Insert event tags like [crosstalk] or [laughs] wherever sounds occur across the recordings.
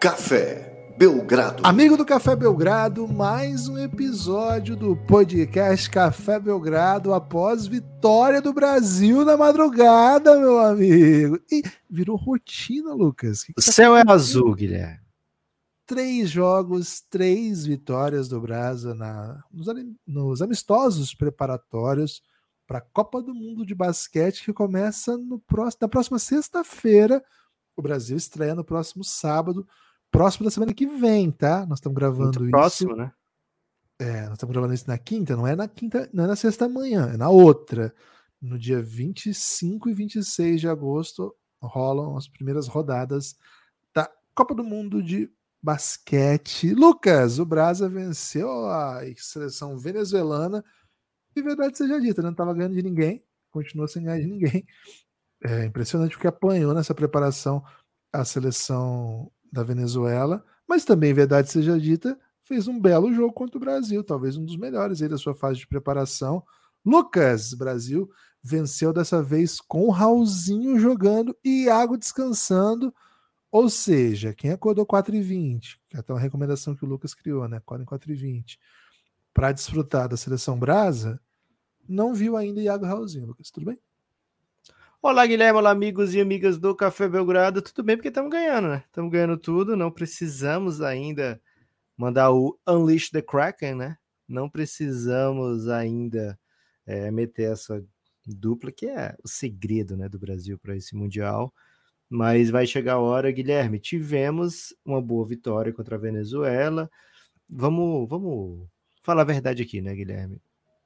Café Belgrado. Amigo do Café Belgrado, mais um episódio do podcast Café Belgrado após vitória do Brasil na madrugada, meu amigo. E virou rotina, Lucas. Que que o tá céu é azul, Guilherme. Três jogos, três vitórias do Brasa na, nos, nos amistosos preparatórios para a Copa do Mundo de Basquete que começa no próximo, na próxima sexta-feira. O Brasil estreia no próximo sábado próximo da semana que vem, tá? Nós estamos gravando Muito isso. Próximo, né? É, nós estamos gravando isso na quinta, não é na quinta, não é na sexta manhã, é na outra. No dia 25 e 26 de agosto rolam as primeiras rodadas da Copa do Mundo de basquete. Lucas, o Brasa venceu a seleção venezuelana. E verdade seja dita, não estava ganhando de ninguém, continua sem ganhar de ninguém. É impressionante porque apanhou nessa preparação a seleção da Venezuela, mas também, verdade seja dita, fez um belo jogo contra o Brasil, talvez um dos melhores aí da sua fase de preparação. Lucas, Brasil venceu dessa vez com o Raulzinho jogando e Iago descansando. Ou seja, quem acordou 4 e 20, que é até uma recomendação que o Lucas criou, né? Acordem 4 e 20, para desfrutar da seleção brasa, não viu ainda Iago Raulzinho, Lucas. Tudo bem? Olá, Guilherme, olá, amigos e amigas do Café Belgrado. Tudo bem? Porque estamos ganhando, né? Estamos ganhando tudo. Não precisamos ainda mandar o Unleash the Kraken, né? Não precisamos ainda é, meter essa dupla, que é o segredo né, do Brasil para esse Mundial. Mas vai chegar a hora, Guilherme. Tivemos uma boa vitória contra a Venezuela. Vamos, vamos falar a verdade aqui, né, Guilherme?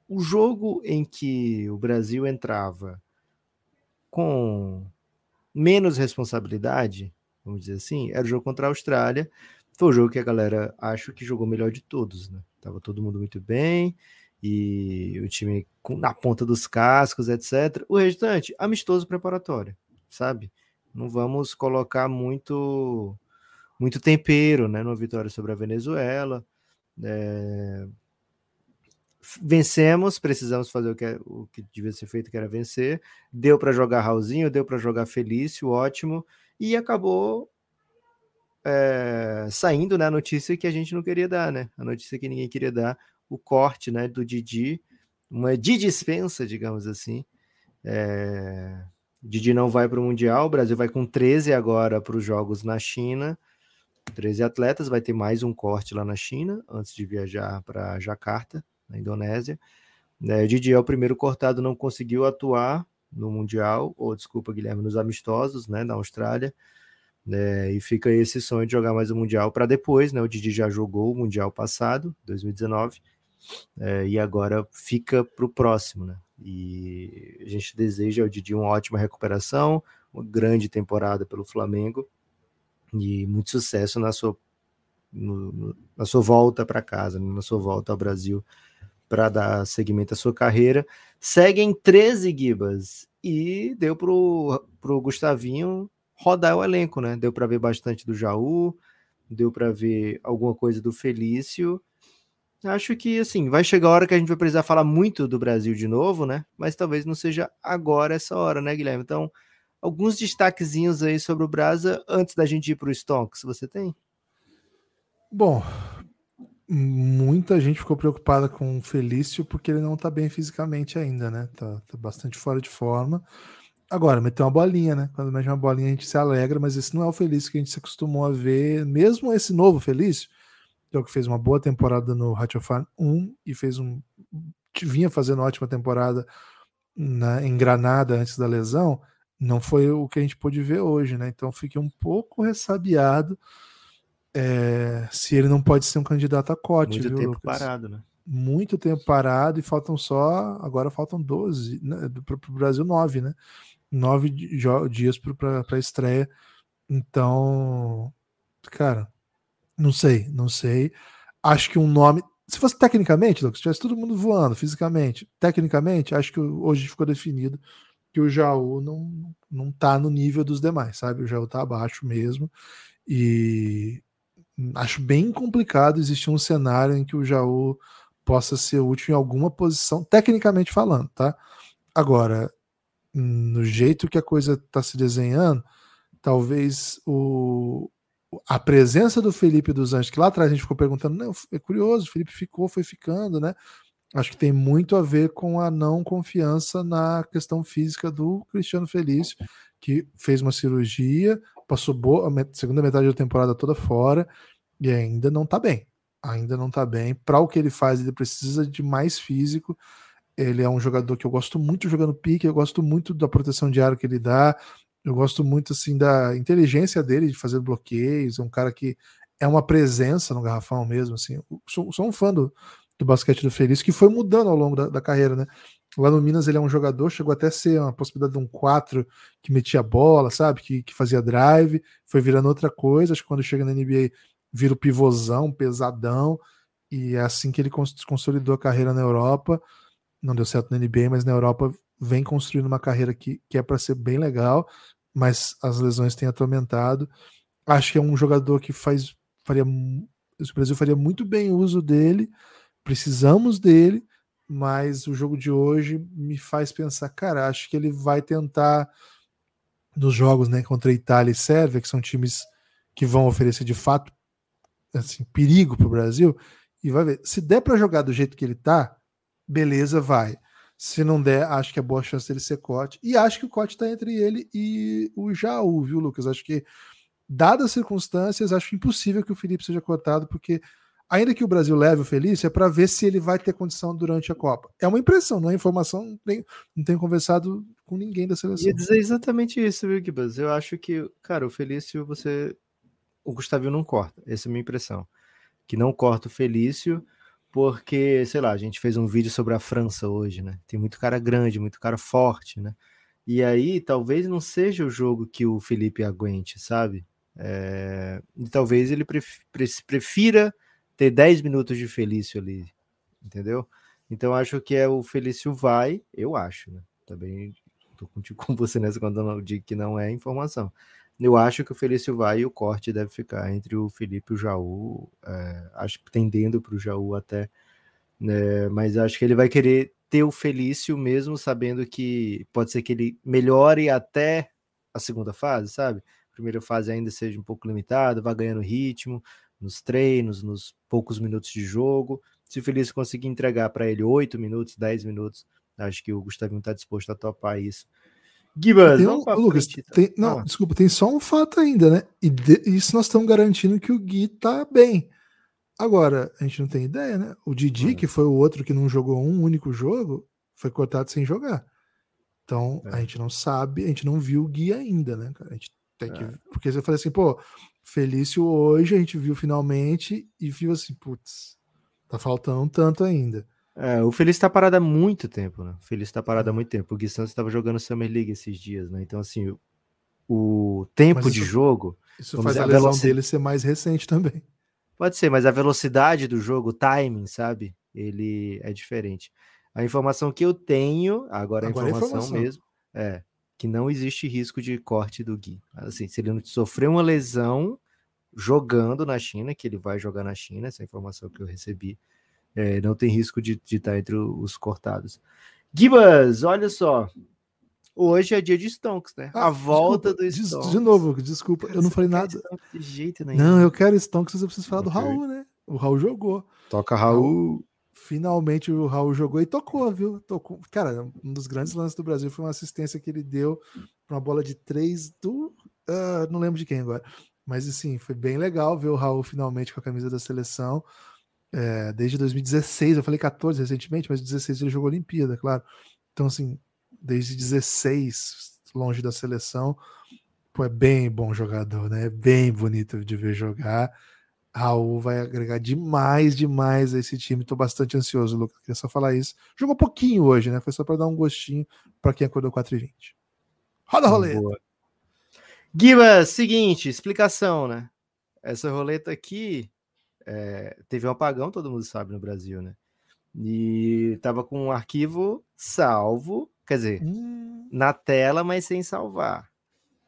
O jogo em que o Brasil entrava com menos responsabilidade, vamos dizer assim, era o jogo contra a Austrália. Foi o jogo que a galera acho que jogou melhor de todos, né? Tava todo mundo muito bem e o time na ponta dos cascos, etc. O restante, amistoso preparatório, sabe? Não vamos colocar muito muito tempero, né, numa vitória sobre a Venezuela. É, vencemos, precisamos fazer o que, é, o que devia ser feito, que era vencer. Deu para jogar Raulzinho, deu para jogar Felício, ótimo, e acabou é, saindo né, a notícia que a gente não queria dar, né? A notícia que ninguém queria dar, o corte né, do Didi, uma de dispensa, digamos assim. É, Didi não vai para o Mundial, o Brasil vai com 13 agora para os Jogos na China. 13 atletas, vai ter mais um corte lá na China, antes de viajar para Jacarta na Indonésia. É, Didi é o primeiro cortado, não conseguiu atuar no Mundial, ou desculpa, Guilherme, nos amistosos, né, na Austrália. É, e fica esse sonho de jogar mais o Mundial para depois, né? O Didi já jogou o Mundial passado, 2019, é, e agora fica para o próximo, né? E a gente deseja ao Didi uma ótima recuperação, uma grande temporada pelo Flamengo e muito sucesso na sua, no, na sua volta para casa, né? na sua volta ao Brasil para dar seguimento à sua carreira. Seguem 13 Gibas e deu pro, pro Gustavinho rodar o elenco, né? Deu para ver bastante do Jaú, deu para ver alguma coisa do Felício. Acho que assim, vai chegar a hora que a gente vai precisar falar muito do Brasil de novo, né? Mas talvez não seja agora essa hora, né, Guilherme? Então, alguns destaquezinhos aí sobre o Brasa antes da gente ir para o Stonks, você tem? Bom, muita gente ficou preocupada com o Felício porque ele não tá bem fisicamente ainda, né? Tá, tá, bastante fora de forma. Agora, meteu uma bolinha, né? Quando mete uma bolinha a gente se alegra, mas esse não é o Felício que a gente se acostumou a ver, mesmo esse novo Felício, que é o que fez uma boa temporada no Ratio 1 e fez um. vinha fazendo ótima temporada na, em Granada antes da lesão, não foi o que a gente pôde ver hoje, né? Então fiquei um pouco ressabiado é, se ele não pode ser um candidato a cote, Muito viu, tempo Lucas? parado, né? Muito tempo parado e faltam só. Agora faltam 12, né, para o Brasil, 9, né? Nove dias para a estreia. Então, cara, não sei, não sei. Acho que um nome. Se fosse tecnicamente, Lucas, se tivesse todo mundo voando fisicamente, tecnicamente, acho que hoje ficou definido que o Jaú não, não tá no nível dos demais, sabe? O Jaú tá abaixo mesmo. E acho bem complicado existir um cenário em que o Jaú possa ser útil em alguma posição, tecnicamente falando, tá? Agora, no jeito que a coisa está se desenhando, talvez o, a presença do Felipe dos Anjos, que lá atrás a gente ficou perguntando, não, é curioso, o Felipe ficou, foi ficando, né? Acho que tem muito a ver com a não confiança na questão física do Cristiano Felício, que fez uma cirurgia, passou boa, a segunda metade da temporada toda fora e ainda não tá bem. Ainda não tá bem. Para o que ele faz, ele precisa de mais físico. Ele é um jogador que eu gosto muito jogando pique, eu gosto muito da proteção de ar que ele dá, eu gosto muito assim da inteligência dele de fazer bloqueios, é um cara que é uma presença no garrafão mesmo, assim. Sou, sou um fã do, do basquete do Feliz, que foi mudando ao longo da, da, carreira, né? Lá no Minas ele é um jogador, chegou até a ser uma possibilidade de um 4 que metia bola, sabe? Que, que fazia drive, foi virando outra coisa. Acho que quando chega na NBA vira o pivôzão, pesadão, e é assim que ele consolidou a carreira na Europa. Não deu certo na NBA, mas na Europa vem construindo uma carreira que, que é para ser bem legal mas as lesões têm atormentado. Acho que é um jogador que faz faria o Brasil faria muito bem uso dele. Precisamos dele, mas o jogo de hoje me faz pensar, cara, acho que ele vai tentar nos jogos, né, contra Itália e Sérvia, que são times que vão oferecer de fato assim, perigo para o Brasil, e vai ver. Se der para jogar do jeito que ele tá, beleza, vai. Se não der, acho que é boa chance dele ser corte. E acho que o corte está entre ele e o Jaú, viu, Lucas? Acho que, dadas as circunstâncias, acho impossível que o Felipe seja cortado, porque ainda que o Brasil leve o Felício, é para ver se ele vai ter condição durante a Copa. É uma impressão, não é informação, não tenho, não tenho conversado com ninguém da seleção. Ia dizer exatamente isso, viu, Gibas? Eu acho que, cara, o Felício, você. O Gustavinho não corta, essa é a minha impressão. Que não corta o Felício porque, sei lá, a gente fez um vídeo sobre a França hoje, né? Tem muito cara grande, muito cara forte, né? E aí, talvez não seja o jogo que o Felipe aguente, sabe? É... E talvez ele prefira ter 10 minutos de Felício ali, entendeu? Então, acho que é o Felício vai, eu acho, né? Também tô contigo [laughs] com você nessa quando eu digo que não é informação. Eu acho que o Felício vai e o corte deve ficar entre o Felipe e o Jaú. É, acho que tendendo para o Jaú até. Né, mas acho que ele vai querer ter o Felício mesmo sabendo que pode ser que ele melhore até a segunda fase, sabe? A primeira fase ainda seja um pouco limitada, vá ganhando ritmo nos treinos, nos poucos minutos de jogo. Se o Felício conseguir entregar para ele 8 minutos, 10 minutos, acho que o Gustavinho está disposto a topar isso. Gibas, um, Lucas, tem, não, ah. desculpa, tem só um fato ainda, né? E de, isso nós estamos garantindo que o Gui tá bem. Agora, a gente não tem ideia, né? O Didi, é. que foi o outro que não jogou um único jogo, foi cortado sem jogar. Então, é. a gente não sabe, a gente não viu o Gui ainda, né? A gente tem que. É. Porque você fala assim, pô, Felício hoje a gente viu finalmente e viu assim, putz, tá faltando tanto ainda. É, o Feliz tá parado há muito tempo, né? O Feliz tá parado há muito tempo. O Gui Santos estava jogando Summer League esses dias, né? Então, assim, o, o tempo isso, de jogo. Isso faz dizer, a lesão dele ser mais recente também. Pode ser, mas a velocidade do jogo, o timing, sabe? Ele é diferente. A informação que eu tenho, agora, agora a informação, é informação mesmo, é que não existe risco de corte do Gui. Assim, se ele não sofrer uma lesão jogando na China, que ele vai jogar na China, essa é informação que eu recebi é, não tem risco de, de estar entre os cortados. Gibas, olha só. Hoje é dia de Stonks, né? Ah, a volta desculpa, do Stonks. De, novo, desculpa, eu não falei nada. De jeito nenhum. Não, eu quero Stonks, mas eu preciso falar okay. do Raul, né? O Raul jogou. Toca Raul. Finalmente o Raul jogou e tocou, viu? Tocou. Cara, um dos grandes lances do Brasil foi uma assistência que ele deu para uma bola de três do. Uh, não lembro de quem agora. Mas assim, foi bem legal ver o Raul finalmente com a camisa da seleção é, desde 2016, eu falei 14 recentemente, mas 16 ele jogou Olimpíada, claro. Então, assim, desde 16, longe da seleção, pô, é bem bom jogador, né? É bem bonito de ver jogar. Raul vai agregar demais, demais a esse time. Tô bastante ansioso, Lucas. Queria só falar isso. Jogou pouquinho hoje, né? Foi só para dar um gostinho para quem acordou 4 e 20 Roda roleta. Boa. Giba, seguinte, explicação, né? Essa roleta aqui é, teve um apagão, todo mundo sabe, no Brasil, né? E tava com um arquivo salvo, quer dizer, hum. na tela, mas sem salvar.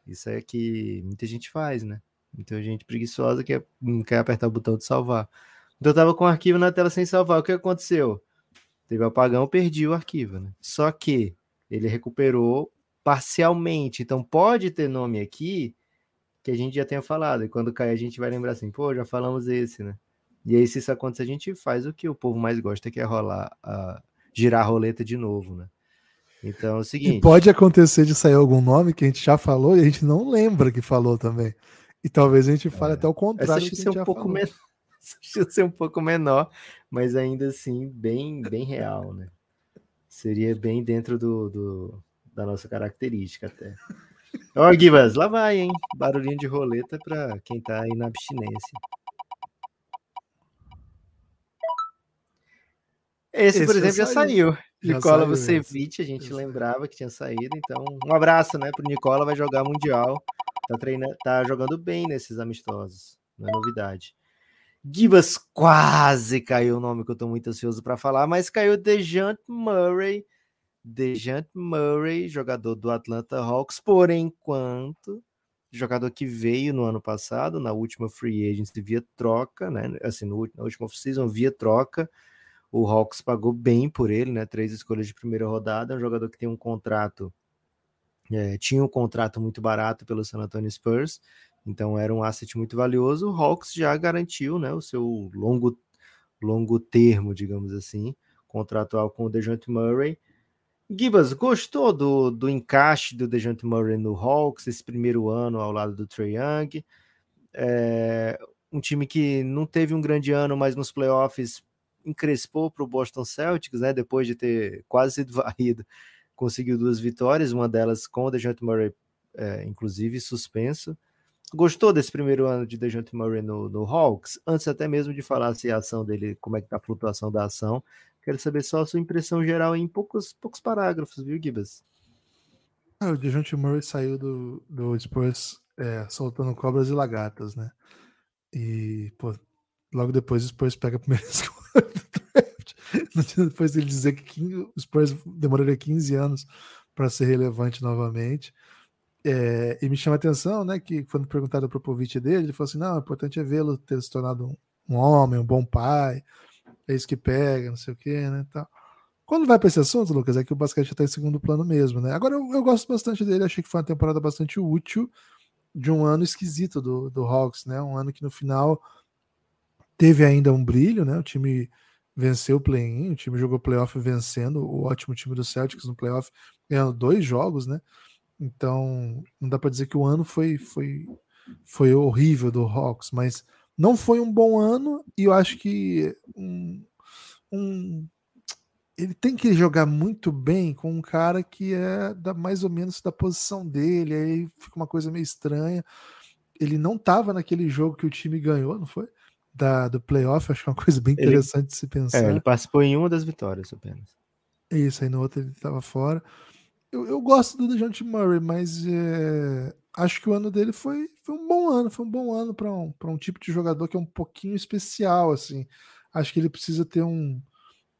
Isso é que muita gente faz, né? Muita gente preguiçosa que não quer apertar o botão de salvar. Então eu tava com o arquivo na tela sem salvar. O que aconteceu? Teve um apagão, perdi o arquivo, né? Só que ele recuperou parcialmente. Então pode ter nome aqui que a gente já tenha falado. E quando cair, a gente vai lembrar assim, pô, já falamos esse, né? E aí, se isso acontecer, a gente faz o que o povo mais gosta, que é rolar, a, girar a roleta de novo, né? Então é o seguinte. E pode acontecer de sair algum nome que a gente já falou e a gente não lembra que falou também. E talvez a gente fale é. até o contrário. Essa ser um pouco menor, ser [laughs] um pouco menor, mas ainda assim bem, bem real, né? Seria bem dentro do, do da nossa característica até. Ó, oh, lá vai, hein? Barulhinho de roleta para quem tá aí na abstinência. Esse, Esse por exemplo, já saiu. Já Nicola Vucevic, a gente lembrava que tinha saído, então um abraço, né, pro Nicola, vai jogar Mundial, tá, treinando, tá jogando bem nesses amistosos, não é novidade. Gibas quase caiu o nome que eu tô muito ansioso para falar, mas caiu Dejant Murray, Dejant Murray, jogador do Atlanta Hawks, por enquanto, jogador que veio no ano passado, na última free agency via troca, né, assim, no, na última season via troca, o Hawks pagou bem por ele, né? Três escolhas de primeira rodada. Um jogador que tem um contrato, é, tinha um contrato muito barato pelo San Antonio Spurs, então era um asset muito valioso. O Hawks já garantiu, né? O seu longo, longo termo, digamos assim, contratual com o Dejounte Murray. Gibas, gostou do, do encaixe do Dejounte Murray no Hawks esse primeiro ano ao lado do Trey Young? É, um time que não teve um grande ano, mas nos playoffs encrespou para o Boston Celtics, né? Depois de ter quase sido [laughs] varrido, conseguiu duas vitórias, uma delas com o DeJounte Murray, é, inclusive suspenso. Gostou desse primeiro ano de DeJounte Murray no, no Hawks? Antes até mesmo de falar se a ação dele, como é que tá a flutuação da ação, quero saber só a sua impressão geral em poucos, poucos parágrafos, viu, Gibas? Ah, o DeJounte Murray saiu do, do Spurs é, soltando cobras e lagartas, né? E, pô, logo depois o Spurs pega a primeira [laughs] escolha do draft. Depois ele dizer que o Spurs demoraria 15 anos para ser relevante novamente. É, e me chama a atenção, né, que quando perguntado para o Povich dele, ele falou assim: não, o importante é vê-lo ter se tornado um, um, homem, um bom pai, é isso que pega, não sei o que, né, tal. Quando vai para esse assunto, Lucas, é que o basquete está em segundo plano mesmo, né? Agora eu, eu, gosto bastante dele, achei que foi uma temporada bastante útil de um ano esquisito do, do Hawks, né? Um ano que no final teve ainda um brilho, né? O time venceu o play-in, o time jogou playoff vencendo o ótimo time do Celtics no playoff, ganhando dois jogos, né? Então, não dá para dizer que o ano foi, foi, foi horrível do Hawks, mas não foi um bom ano e eu acho que um, um, ele tem que jogar muito bem com um cara que é da, mais ou menos da posição dele, aí fica uma coisa meio estranha. Ele não estava naquele jogo que o time ganhou, não foi? da, do playoff, acho que é uma coisa bem interessante ele, de se pensar. É, ele participou em uma das vitórias apenas. Isso, aí no outro ele estava fora. Eu, eu gosto do DeJounte Murray, mas é, acho que o ano dele foi, foi um bom ano, foi um bom ano para um, um tipo de jogador que é um pouquinho especial, assim. Acho que ele precisa ter um,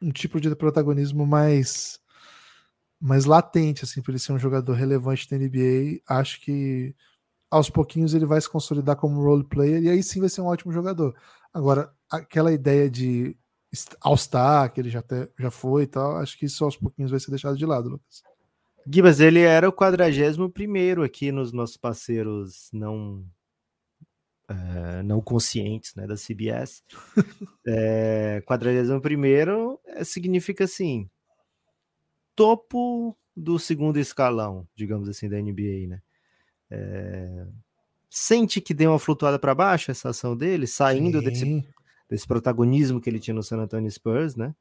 um tipo de protagonismo mais mais latente, assim, para ele ser um jogador relevante da NBA. Acho que aos pouquinhos ele vai se consolidar como role player e aí sim vai ser um ótimo jogador. Agora, aquela ideia de All-Star, que ele já, até, já foi e tal, acho que isso aos pouquinhos vai ser deixado de lado, Lucas. Gibas, ele era o 41 primeiro aqui nos nossos parceiros não uh, não conscientes né, da CBS. é, 41 primeiro é, significa assim topo do segundo escalão, digamos assim, da NBA, né? É, sente que deu uma flutuada para baixo essa ação dele, saindo desse, desse protagonismo que ele tinha no San Antonio Spurs, né?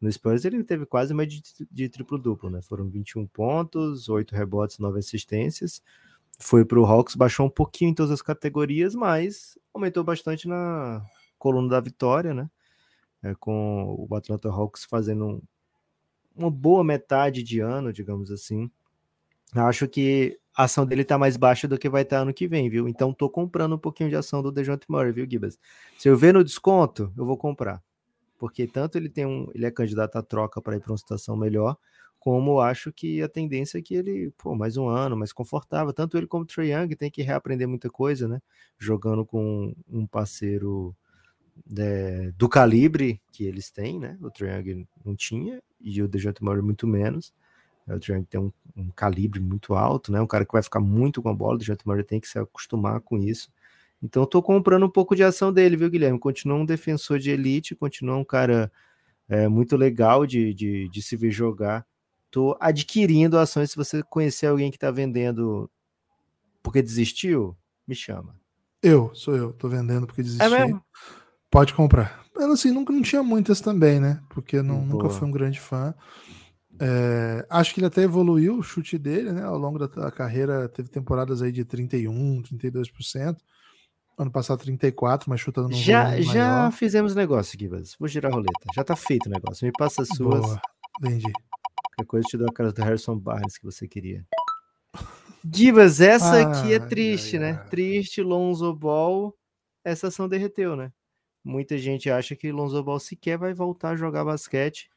No Spurs ele teve quase uma de, de triplo-duplo, né? Foram 21 pontos, 8 rebotes, 9 assistências. Foi para o Hawks, baixou um pouquinho em todas as categorias, mas aumentou bastante na coluna da vitória, né? É, com o Atlanta Hawks fazendo um, uma boa metade de ano, digamos assim. Acho que a ação dele tá mais baixa do que vai estar tá ano que vem, viu? Então tô comprando um pouquinho de ação do DeJounte Murray, viu, Gibas? Se eu ver no desconto, eu vou comprar. Porque tanto ele tem um, ele é candidato à troca para ir para uma situação melhor, como acho que a tendência é que ele, pô, mais um ano, mais confortável. Tanto ele como o Trae Young tem que reaprender muita coisa, né? Jogando com um parceiro é, do calibre que eles têm, né? O Trae Young não tinha e o DeJounte Murray muito menos. O Trent tem um, um, calibre muito alto, né? Um cara que vai ficar muito com a bola. O Dejounte Murray tem que se acostumar com isso. Então, eu tô comprando um pouco de ação dele, viu, Guilherme? Continua um defensor de elite, continua um cara é, muito legal de, de, de se ver jogar. Tô adquirindo ações. Se você conhecer alguém que está vendendo porque desistiu, me chama. Eu, sou eu, tô vendendo porque desisti. É mesmo? Pode comprar. Ela assim, nunca não tinha muitas também, né? Porque não, nunca fui um grande fã. É, acho que ele até evoluiu o chute dele, né? Ao longo da, da carreira, teve temporadas aí de 31, 32%. Ano passado 34, mas chutando no Já, já fizemos negócio, Gibas. Vou girar a roleta. Já tá feito o negócio. Me passa as suas. Boa. Entendi. Qualquer coisa te dou a cara do Harrison Barnes que você queria. Gibas, essa ah, aqui é triste, ai, né? Ai. Triste, Lonzo Ball. Essa ação derreteu, né? Muita gente acha que Lonzo Ball sequer vai voltar a jogar basquete.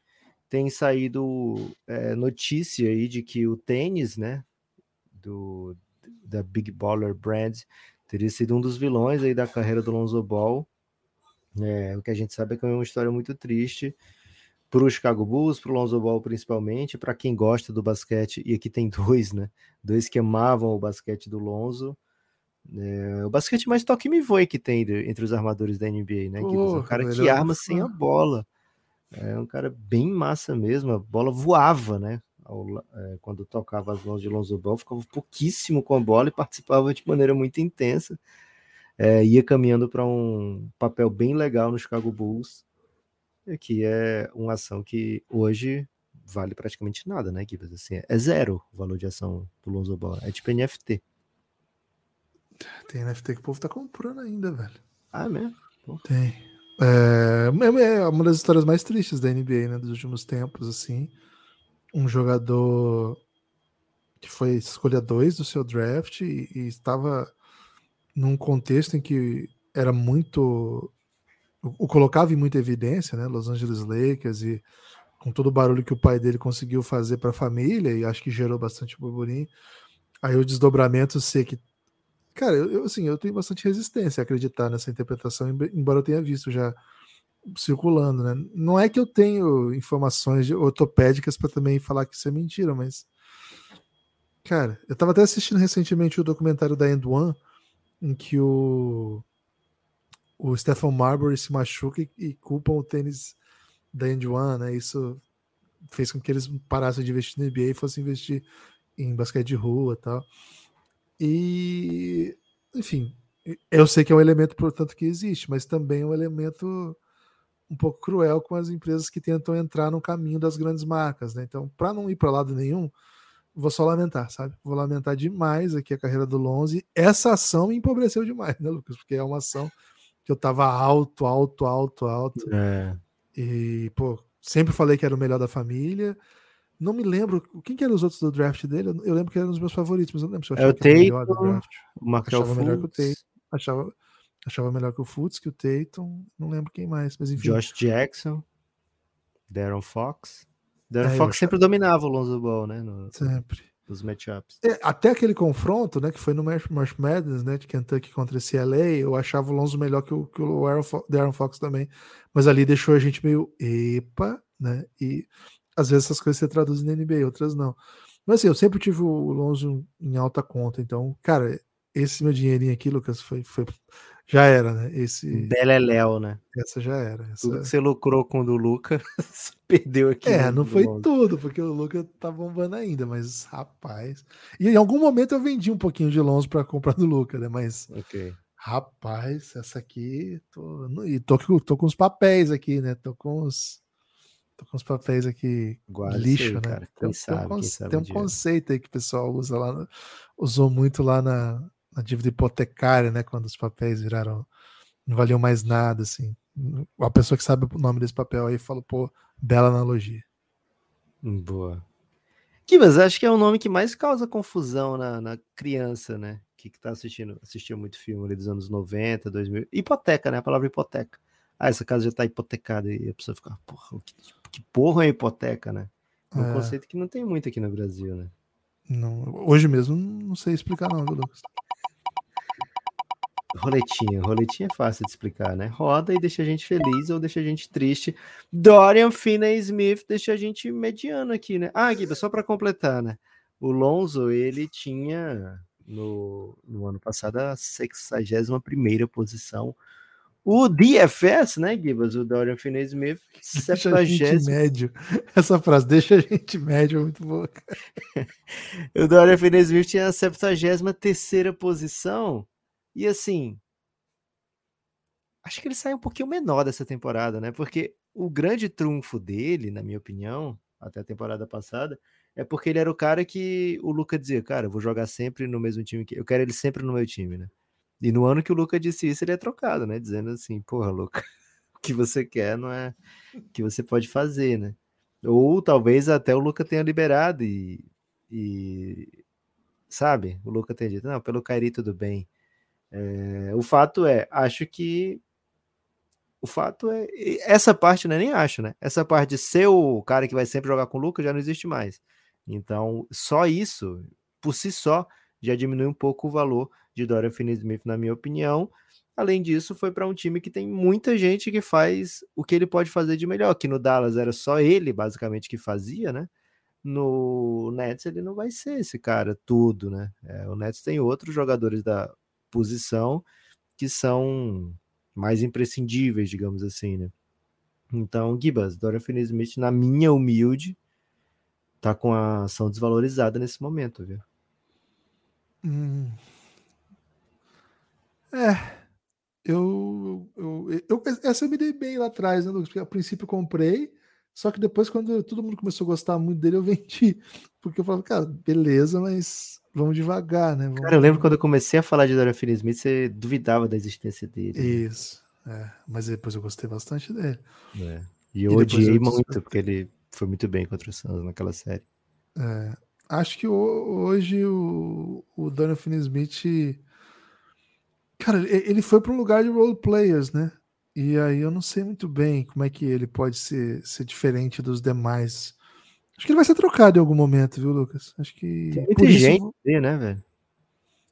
Tem saído é, notícia aí de que o tênis, né? Do, da Big Baller Brand teria sido um dos vilões aí da carreira do Lonzo Ball. É, o que a gente sabe é que é uma história muito triste para o Chicago Bulls, para o Lonzo Ball principalmente, para quem gosta do basquete, e aqui tem [laughs] dois, né? Dois que amavam o basquete do Lonzo. É, o basquete mais toque me voe que tem entre os armadores da NBA, né? Porra, um cara que arma sem a bola. É um cara bem massa mesmo, a bola voava, né? É, quando tocava as mãos de Lonzo Ball, ficava pouquíssimo com a bola e participava de maneira muito intensa. É, ia caminhando para um papel bem legal no Chicago Bulls que é uma ação que hoje vale praticamente nada, né, Gibbs? Assim, é zero o valor de ação do Lonzo Ball. É tipo NFT. Tem NFT que o povo tá comprando ainda, velho. Ah, mesmo? Pô. Tem. É, é uma das histórias mais tristes da NBA, né, dos últimos tempos, assim. Um jogador que foi escolha 2 do seu draft e, e estava num contexto em que era muito o, colocava em muita evidência, né? Los Angeles Lakers e com todo o barulho que o pai dele conseguiu fazer para a família e acho que gerou bastante burburinho. Aí o desdobramento ser que cara, eu, assim, eu tenho bastante resistência a acreditar nessa interpretação, embora eu tenha visto já circulando, né? Não é que eu tenho informações ortopédicas para também falar que isso é mentira, mas cara, eu tava até assistindo recentemente o documentário da End One em que o o Stephen Marbury se machuca e, e culpam o tênis da End One, né? Isso fez com que eles parassem de investir na NBA e fossem investir em basquete de rua tal. E, enfim, eu sei que é um elemento, portanto, que existe, mas também é um elemento um pouco cruel com as empresas que tentam entrar no caminho das grandes marcas, né? Então, para não ir para lado nenhum, vou só lamentar, sabe? Vou lamentar demais aqui a carreira do Lonze. Essa ação me empobreceu demais, né, Lucas? Porque é uma ação que eu tava alto, alto, alto, alto. É. E, pô, sempre falei que era o melhor da família. Não me lembro quem que eram os outros do draft dele. Eu lembro que eram os meus favoritos, mas eu não lembro se eu achava é o que melhor do draft. O achava melhor que o Tatum. Achava, achava melhor que o Fultz, que o Tatum. Não lembro quem mais, mas enfim. Josh Jackson, Darren Fox. Darren é, Fox sempre dominava o Lonzo Ball, né? No... Sempre dos matchups. É, até aquele confronto, né, que foi no March Madness, né, de Kentucky contra esse LA, eu achava o Lonzo melhor que o, que o Aaron Fox também, mas ali deixou a gente meio epa, né, e às vezes essas coisas se traduzem na NBA, outras não. Mas assim, eu sempre tive o Lonzo em alta conta, então, cara, esse meu dinheirinho aqui, Lucas, foi, foi já era, né? Esse Beleléu, né? Essa já era. Essa... Tudo que você lucrou com o do Lucas, [laughs] perdeu aqui. É, não foi tudo, porque o Lucas tá bombando ainda, mas rapaz. E em algum momento eu vendi um pouquinho de Lonzo para comprar do Lucas, né? Mas Ok. rapaz, essa aqui tô e tô, tô com os papéis aqui, né? Tô com os tô com os papéis aqui Guarda lixo, aí, né? Cara. Tem, sabe, tem um, sabe tem um conceito aí que o pessoal usa lá, usou muito lá na, na dívida hipotecária, né? Quando os papéis viraram, não valiam mais nada, assim. A pessoa que sabe o nome desse papel aí falou, pô, bela analogia. Boa. Kibas, acho que é o nome que mais causa confusão na, na criança, né? Que, que tá assistindo, assistiu muito filme ali dos anos 90, 2000. Hipoteca, né? A palavra hipoteca. Ah, essa casa já tá hipotecada. E a pessoa fica, porra, que, que porra é hipoteca, né? É um é. conceito que não tem muito aqui no Brasil, né? Não, hoje mesmo não sei explicar, não, viu, Lucas? Roletinha, roletinha é fácil de explicar, né? Roda e deixa a gente feliz ou deixa a gente triste. Dorian Finney Smith deixa a gente mediano aqui, né? Ah, Guiba, só para completar, né? O Lonzo, ele tinha no, no ano passado a 61 posição. O DFS, né, Gibas? O Dorian Finney-Smith, 70 [laughs] médio. Essa frase, deixa a gente médio, é muito boa. [laughs] o Dorian Finney-Smith tinha a 73 posição. E assim, acho que ele sai um pouquinho menor dessa temporada, né? Porque o grande trunfo dele, na minha opinião, até a temporada passada, é porque ele era o cara que o Luca dizia, cara, eu vou jogar sempre no mesmo time que eu quero ele sempre no meu time, né? E no ano que o Luca disse isso, ele é trocado, né? Dizendo assim, porra, Luca, [laughs] o que você quer não é o que você pode fazer, né? Ou talvez até o Luca tenha liberado e, e sabe? O Luca tenha dito, não, pelo Kairi tudo bem. É, o fato é, acho que o fato é, essa parte não é nem acho, né? Essa parte de ser o cara que vai sempre jogar com o Luca já não existe mais. Então, só isso, por si só, já diminui um pouco o valor de Dorian Finney-Smith, na minha opinião. Além disso, foi para um time que tem muita gente que faz o que ele pode fazer de melhor. Que no Dallas era só ele, basicamente, que fazia, né? No Nets ele não vai ser esse cara tudo, né? É, o Nets tem outros jogadores da posição que são mais imprescindíveis, digamos assim, né? Então, Gibas, Dorian Finney-Smith, na minha humilde, tá com a ação desvalorizada nesse momento, viu? Hum. É, eu, eu, eu, essa eu me dei bem lá atrás, né, Lucas? A princípio comprei, só que depois, quando todo mundo começou a gostar muito dele, eu vendi. Porque eu falava, cara, beleza, mas vamos devagar, né? Vamos... Cara, eu lembro quando eu comecei a falar de Dorian Finney-Smith, você duvidava da existência dele. Né? Isso, é, mas depois eu gostei bastante dele. É. E eu e odiei eu... muito, porque ele foi muito bem contra o Suns naquela série. É, acho que hoje o, o Dorian Finney-Smith Cara, ele foi para um lugar de role players, né? E aí eu não sei muito bem como é que ele pode ser, ser diferente dos demais. Acho que ele vai ser trocado em algum momento, viu, Lucas? Acho que. Tem muita gente, isso... né, velho?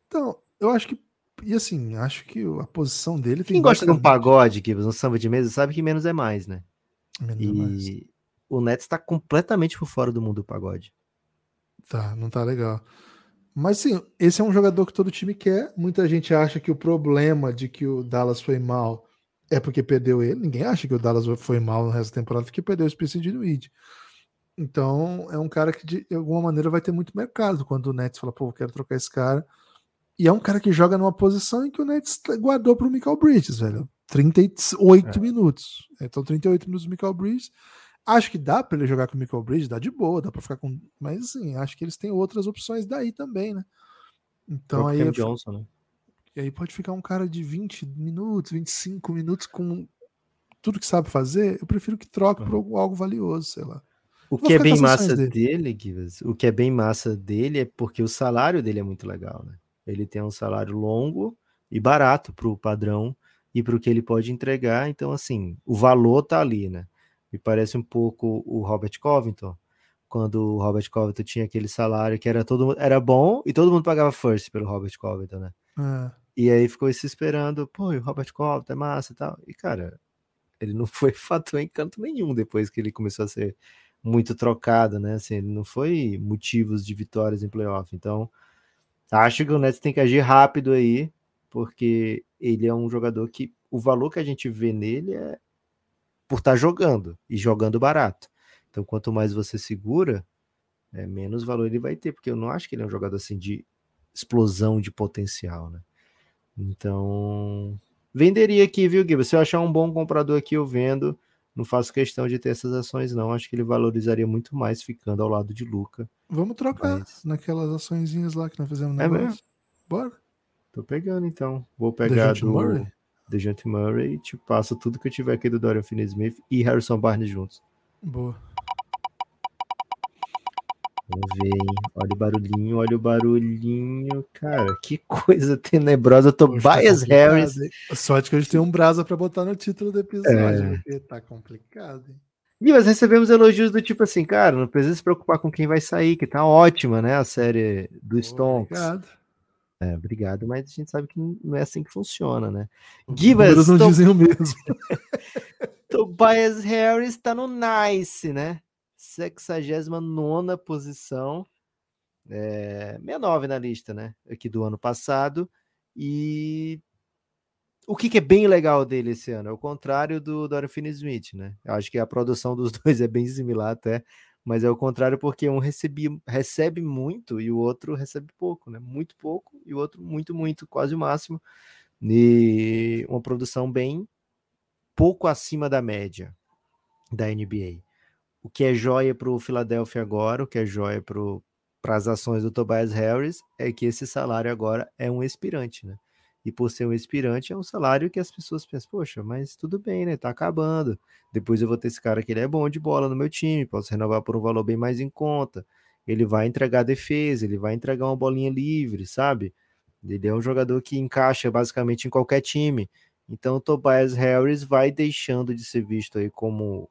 Então, eu acho que. E assim, acho que a posição dele Quem gosta de um pagode, que um samba de mesa, sabe que menos é mais, né? Menos é e é mais. o Nets está completamente por fora do mundo do pagode. Tá, não tá legal. Mas sim, esse é um jogador que todo time quer. Muita gente acha que o problema de que o Dallas foi mal é porque perdeu ele. Ninguém acha que o Dallas foi mal no resto da temporada porque perdeu o Spencer Dinwiddie. Então, é um cara que de alguma maneira vai ter muito mercado quando o Nets fala, pô, quero trocar esse cara. E é um cara que joga numa posição em que o Nets guardou para o Michael Bridges, velho. 38 é. minutos. Então, 38 minutos do Michael Bridges. Acho que dá para ele jogar com o Michael Bridge, dá de boa, dá para ficar com. Mas assim, acho que eles têm outras opções daí também, né? Então aí. É... Johnson, né? E aí pode ficar um cara de 20 minutos, 25 minutos com tudo que sabe fazer. Eu prefiro que troque uhum. por algo valioso, sei lá. O que é bem massa dele, dele o que é bem massa dele é porque o salário dele é muito legal, né? Ele tem um salário longo e barato para o padrão e para o que ele pode entregar. Então, assim, o valor tá ali, né? Me parece um pouco o Robert Covington, quando o Robert Covington tinha aquele salário que era todo era bom e todo mundo pagava first pelo Robert Covington, né? É. E aí ficou se esperando, pô, o Robert Covington é massa e tal. E cara, ele não [laughs] foi fator em canto nenhum depois que ele começou a ser muito trocado, né? Assim, não foi motivos de vitórias em playoff. Então, acho que o Nets tem que agir rápido aí, porque ele é um jogador que o valor que a gente vê nele é, por estar tá jogando e jogando barato. Então, quanto mais você segura, é, menos valor ele vai ter, porque eu não acho que ele é um jogador assim de explosão de potencial, né? Então, venderia aqui, viu, Gibbs? Se eu achar um bom comprador aqui, eu vendo. Não faço questão de ter essas ações, não. Acho que ele valorizaria muito mais ficando ao lado de Luca. Vamos trocar Mas... naquelas ações lá que nós fizemos é negócio. É mesmo? Bora. Tô pegando então. Vou pegar do. Murray? DeJounte Murray e te passo tudo que eu tiver aqui do Dorian Finney-Smith e Harrison Barnes juntos. Boa. Vamos ver, hein? Olha o barulhinho, olha o barulhinho. Cara, que [laughs] coisa tenebrosa. Tobias tá Harris. Hein? Sorte que a gente tem um brasa para botar no título do episódio. É. Tá complicado, hein? E nós recebemos elogios do tipo assim, cara, não precisa se preocupar com quem vai sair, que tá ótima, né? A série do Stonks. Obrigado. É, obrigado, mas a gente sabe que não é assim que funciona, né? Gibas não to... dizem o mesmo. [laughs] Tobias Harris tá no Nice, né? 69 posição. É, 69 na lista, né? Aqui do ano passado. E o que, que, é bem legal dele esse ano? É o contrário do Dorian Finney-Smith, né? Eu acho que a produção dos [laughs] dois é bem similar até, mas é o contrário porque um recebe, recebe muito e o outro recebe pouco, né? Muito pouco e o outro muito, muito, quase o máximo. E uma produção bem pouco acima da média da NBA. O que é joia para o Philadelphia agora, o que é joia para as ações do Tobias Harris é que esse salário agora é um expirante, né? E por ser um expirante, é um salário que as pessoas pensam, poxa, mas tudo bem, né? Tá acabando. Depois eu vou ter esse cara que ele é bom de bola no meu time, posso renovar por um valor bem mais em conta. Ele vai entregar defesa, ele vai entregar uma bolinha livre, sabe? Ele é um jogador que encaixa basicamente em qualquer time. Então o Tobias Harris vai deixando de ser visto aí como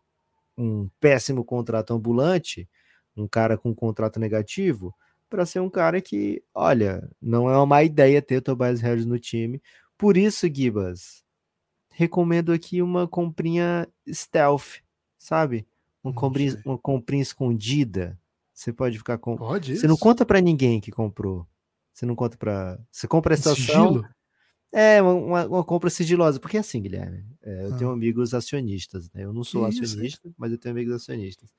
um péssimo contrato ambulante, um cara com um contrato negativo, para ser um cara que, olha, não é uma má ideia ter o Tobias Harris no time. Por isso, Gibas, recomendo aqui uma comprinha stealth, sabe? Uma comprinha, uma comprinha escondida. Você pode ficar com. Pode Você não conta para ninguém que comprou. Você não conta para. Você compra essa ação. É, uma, uma, compra sigilosa. Porque é assim, Guilherme, é, eu ah. tenho amigos acionistas, né? Eu não sou Isso, acionista, mas eu tenho amigos acionistas.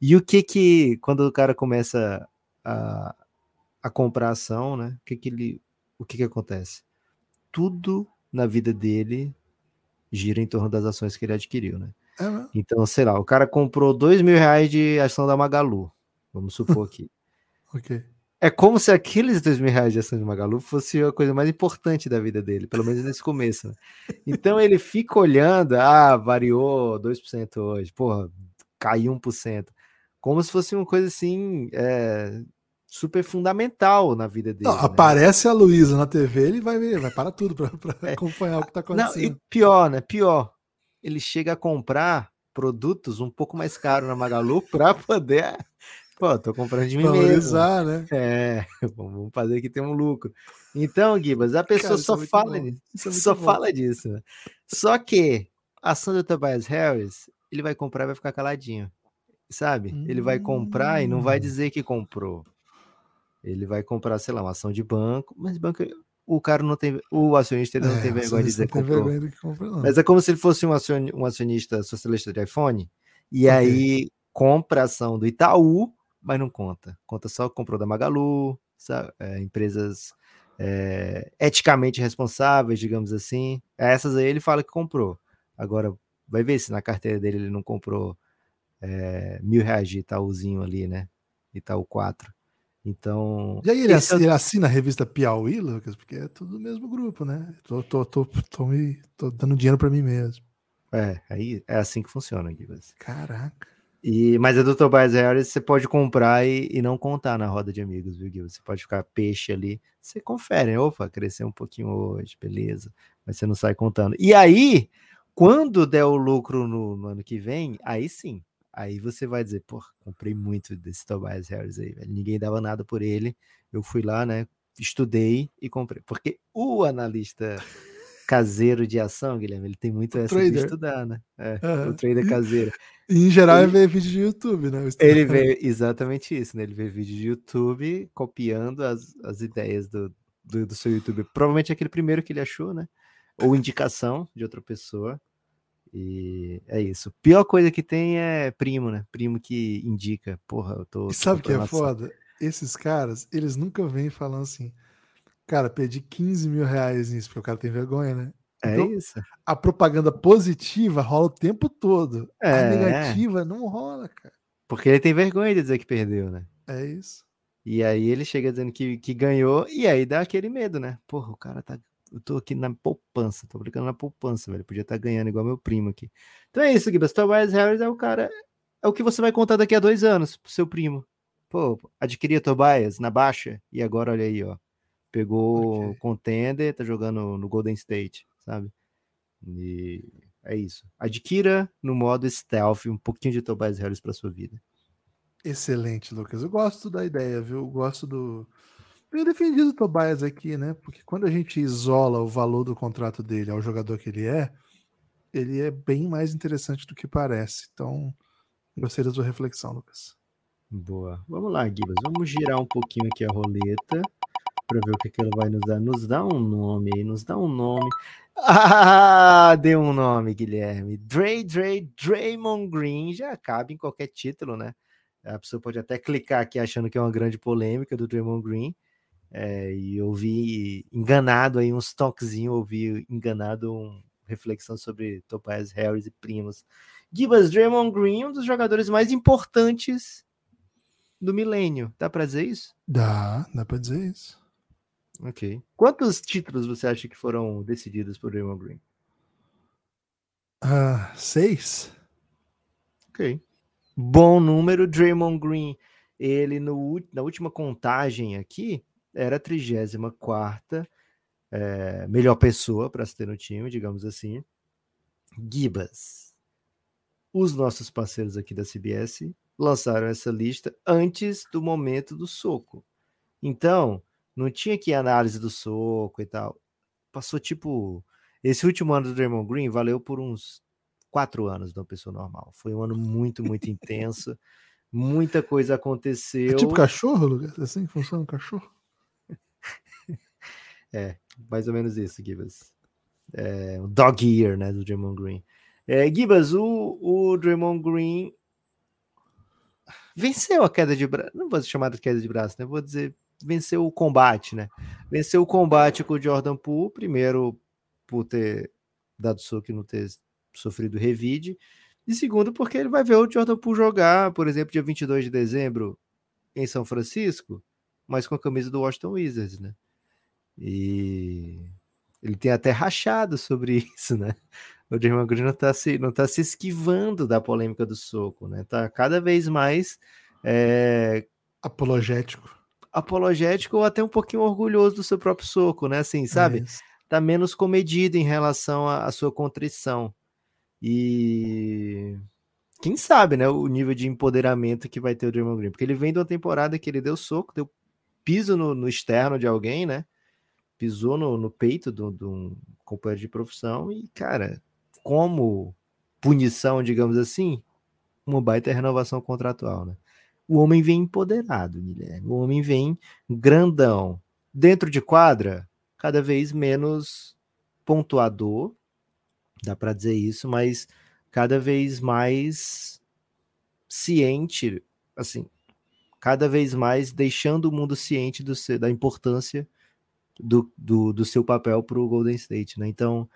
E o que que, quando o cara começa a, a comprar ação, né? O que que ele, o que que acontece? Tudo na vida dele gira em torno das ações que ele adquiriu, né? É, né? Então, sei lá, o cara comprou dois mil reais de ação da Magalu, vamos supor aqui. [laughs] ok. É como se aqueles dois mil reais de ação de Magalu fosse a coisa mais importante da vida dele, pelo menos nesse começo. Né? Então ele fica olhando, ah, variou 2% hoje, porra, caiu 1%. Como se fosse uma coisa assim, é, super fundamental na vida dele. Não, né? Aparece a Luísa na TV, ele vai ver, vai para tudo para é. acompanhar o que está acontecendo. Não, e pior, né? Pior, ele chega a comprar produtos um pouco mais caros na Magalu para poder. Pô, tô comprando de mim Valorizar, mesmo. né? [laughs] É, vamos fazer que tem um lucro. Então, Gibas, a pessoa Cara, só é fala disso. É só bom. fala disso. Né? Só que a ação do Tobias Harris, ele vai comprar e vai ficar caladinho. Sabe? Hum. Ele vai comprar e não vai hum. dizer que comprou. Ele vai comprar, sei lá, uma ação de banco, mas banco o cara não tem, o acionista não é, tem vergonha de dizer que comprou. Compra, mas é como se ele fosse um, um acionista socialista de iPhone e okay. aí compra a ação do Itaú, mas não conta. Conta só que comprou da Magalu, sabe? É, empresas é, eticamente responsáveis, digamos assim. Essas aí ele fala que comprou. Agora, vai ver se na carteira dele ele não comprou é, mil reais de Itaúzinho ali, né? Itaú 4. Então. E aí ele, assina, é... ele assina a revista Piauí, Lucas? Porque é tudo do mesmo grupo, né? Tô, tô, tô, tô, me, tô dando dinheiro para mim mesmo. É, aí é assim que funciona, Gibas. Caraca. E, mas a do Tobias Harris você pode comprar e, e, não contar na roda de amigos, viu, Gil? Você pode ficar peixe ali. Você confere, opa, cresceu um pouquinho hoje, beleza. Mas você não sai contando. E aí, quando der o lucro no, no ano que vem, aí sim, Aí você vai dizer, pô, comprei muito desse Tobias Harris aí, velho. Ninguém dava nada por ele. Eu fui lá, né? Estudei e comprei. Porque o analista caseiro de ação, Guilherme, ele tem muito o essa trader. de estudar, né? É, uhum. O trader caseiro. E, em geral, ele, ele vê vídeo de YouTube, né? Ele vê exatamente isso, né? Ele vê vídeo de YouTube copiando as, as ideias do, do, do seu YouTube. Provavelmente aquele primeiro que ele achou, né? Ou indicação de outra pessoa. E é isso. Pior coisa que tem é primo, né? Primo que indica. Porra, eu tô. E sabe o que é foda? Esses caras, eles nunca vêm falando assim. Cara, perdi 15 mil reais nisso, porque o cara tem vergonha, né? É então, isso. A propaganda positiva rola o tempo todo. É. A negativa não rola, cara. Porque ele tem vergonha de dizer que perdeu, né? É isso. E aí ele chega dizendo que, que ganhou, e aí dá aquele medo, né? Porra, o cara tá eu tô aqui na poupança, tô brincando na poupança, velho. Podia estar tá ganhando igual meu primo aqui. Então é isso, Gibas. Tobias Harris é o cara. É o que você vai contar daqui a dois anos pro seu primo. Pô, adquiria Tobias na baixa e agora olha aí, ó. Pegou okay. contender, tá jogando no Golden State, sabe? E é isso. Adquira no modo stealth um pouquinho de Tobias Harris para sua vida. Excelente, Lucas. Eu gosto da ideia, viu? Eu gosto do tenho defendido o Tobias aqui, né? Porque quando a gente isola o valor do contrato dele ao jogador que ele é, ele é bem mais interessante do que parece. Então, gostei da sua reflexão, Lucas. Boa. Vamos lá, Gibas. Vamos girar um pouquinho aqui a roleta para ver o que, que ele vai nos dar. Nos dá um nome aí, nos dá um nome. Ah, deu um nome, Guilherme. Dre, Dre, Draymond Green já cabe em qualquer título, né? A pessoa pode até clicar aqui achando que é uma grande polêmica do Draymond Green. É, e ouvi enganado aí uns toquezinhos, ouvi enganado uma reflexão sobre Tobias Harris e primos. Gibas Draymond Green, um dos jogadores mais importantes do milênio. Dá para dizer isso? Dá, dá para dizer isso. Ok. Quantos títulos você acha que foram decididos por Draymond Green? Uh, seis. Ok. Bom número, Draymond Green. Ele, no, na última contagem aqui, era a 34 é, melhor pessoa para se ter no time, digamos assim. Gibas. Os nossos parceiros aqui da CBS lançaram essa lista antes do momento do soco. Então, não tinha que análise do soco e tal. Passou tipo. Esse último ano do Draymond Green valeu por uns quatro anos de uma pessoa normal. Foi um ano muito, muito intenso. Muita coisa aconteceu. É tipo cachorro, Lucas? Assim que funciona o cachorro? [laughs] é, mais ou menos isso, Gibas. É, o dog ear, né, do Draymond Green. É, Gibas, o, o Draymond Green venceu a queda de braço. Não vou chamar de queda de braço, né? Vou dizer venceu o combate, né? Venceu o combate com o Jordan Poole, primeiro por ter dado soco e não ter sofrido revide, e segundo porque ele vai ver o Jordan Poole jogar, por exemplo, dia 22 de dezembro em São Francisco, mas com a camisa do Washington Wizards, né? E ele tem até rachado sobre [laughs] isso, né? O Draymond Green não tá se, não tá se esquivando da polêmica do soco, né? Tá cada vez mais é... apologético apologético ou até um pouquinho orgulhoso do seu próprio soco, né? Assim, sabe? É tá menos comedido em relação à, sua contrição. E quem sabe, né, o nível de empoderamento que vai ter o Draymond Green, porque ele vem de uma temporada que ele deu soco, deu piso no, no externo de alguém, né? Pisou no, no peito de um companheiro de profissão e, cara, como punição, digamos assim, uma baita renovação contratual, né? O homem vem empoderado, Guilherme. O homem vem grandão. Dentro de quadra, cada vez menos pontuador, dá para dizer isso, mas cada vez mais ciente, assim, cada vez mais deixando o mundo ciente do, da importância do, do, do seu papel para o Golden State, né? Então,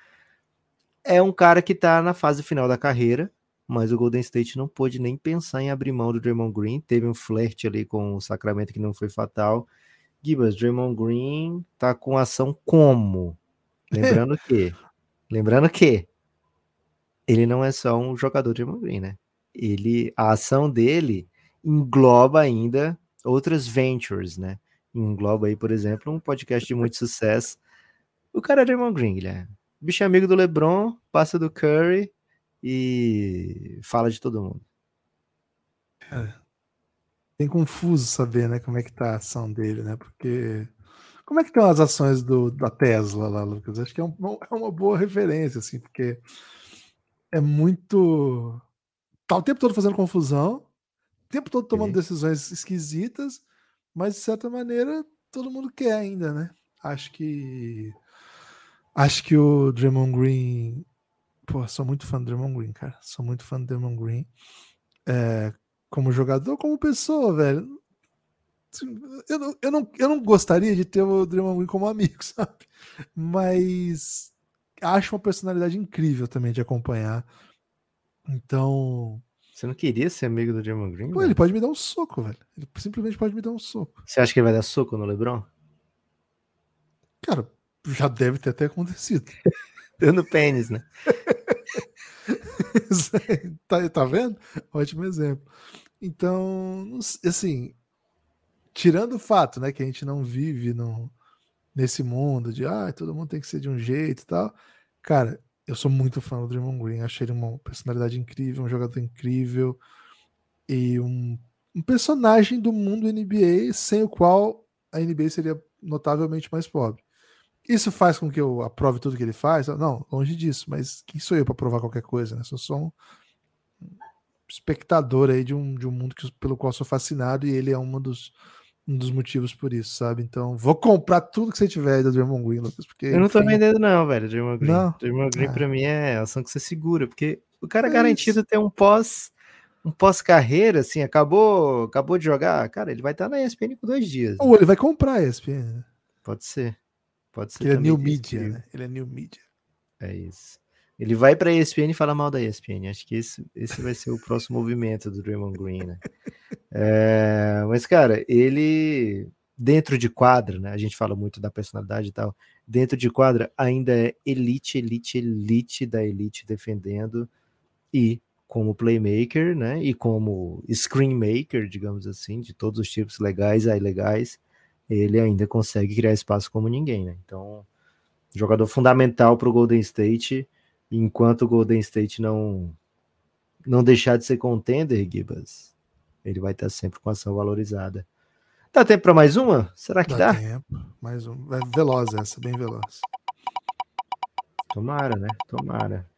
é um cara que está na fase final da carreira, mas o Golden State não pôde nem pensar em abrir mão do Draymond Green. Teve um flerte ali com o Sacramento que não foi fatal. Gibas, Draymond Green tá com ação como? [laughs] Lembrando que, lembrando que ele não é só um jogador de Draymond Green, né? Ele, a ação dele engloba ainda outras ventures, né? Engloba aí, por exemplo, um podcast de muito sucesso. O cara é Draymond Green, Guilherme. Bicho é amigo do LeBron, passa do Curry, e fala de todo mundo. É. Tem confuso saber, né, como é que tá a ação dele, né? Porque como é que estão as ações do, da Tesla lá, Lucas? Acho que é, um, é uma boa referência, assim, porque é muito. Tá o tempo todo fazendo confusão, o tempo todo tomando decisões esquisitas, mas de certa maneira todo mundo quer ainda, né? Acho que. Acho que o Draymond Green Pô, sou muito fã do Draymond Green, cara. Sou muito fã do Draymond Green. É, como jogador, como pessoa, velho. Eu não, eu, não, eu não gostaria de ter o Draymond Green como amigo, [laughs] sabe? Mas acho uma personalidade incrível também de acompanhar. Então. Você não queria ser amigo do Draymond Green? Pô, ele pode me dar um soco, velho. Ele simplesmente pode me dar um soco. Você acha que ele vai dar soco no LeBron? Cara, já deve ter até acontecido. [laughs] Dando pênis, né? [laughs] [laughs] tá, tá vendo? Ótimo exemplo. Então, assim, tirando o fato, né, que a gente não vive no, nesse mundo de ah, todo mundo tem que ser de um jeito e tal. Cara, eu sou muito fã do Draymond Green, achei ele uma personalidade incrível, um jogador incrível e um, um personagem do mundo NBA sem o qual a NBA seria notavelmente mais pobre. Isso faz com que eu aprove tudo que ele faz? Não, longe disso, mas quem sou eu para provar qualquer coisa, né? Sou só um espectador aí de um, de um mundo que, pelo qual sou fascinado e ele é um dos, um dos motivos por isso, sabe? Então, vou comprar tudo que você tiver aí da Draymond Green, Lucas, porque... Eu não tô vendendo não, velho, Draymond Green. Não? Draymond Green Ah. pra mim é ação que você segura, porque o cara é É garantido ter um pós um pós-carreira, assim, acabou acabou de jogar, cara, ele vai estar na ESPN com dois dias. né? Ou ele vai comprar a ESPN, né? Pode ser. Pode ser Ele é new media, né? Ele é new media. É isso. Ele vai pra ESPN e fala mal da ESPN. Acho que esse, esse vai ser o próximo [laughs] movimento do Draymond Green, né? É, mas, cara, ele dentro de quadra, né? A gente fala muito da personalidade e tal. Dentro de quadra, ainda é elite, elite, elite da elite defendendo e como playmaker, né? E como screen maker, digamos assim, de todos os tipos legais a ilegais, ele ainda consegue criar espaço como ninguém, né? Então, jogador fundamental para o Golden State, enquanto o Golden State não não deixar de ser contender, Gibas, ele vai estar sempre com ação valorizada. Dá tempo para mais uma? Será que dá? tempo. Mais um. É veloz essa, bem veloz. Tomara, né? Tomara.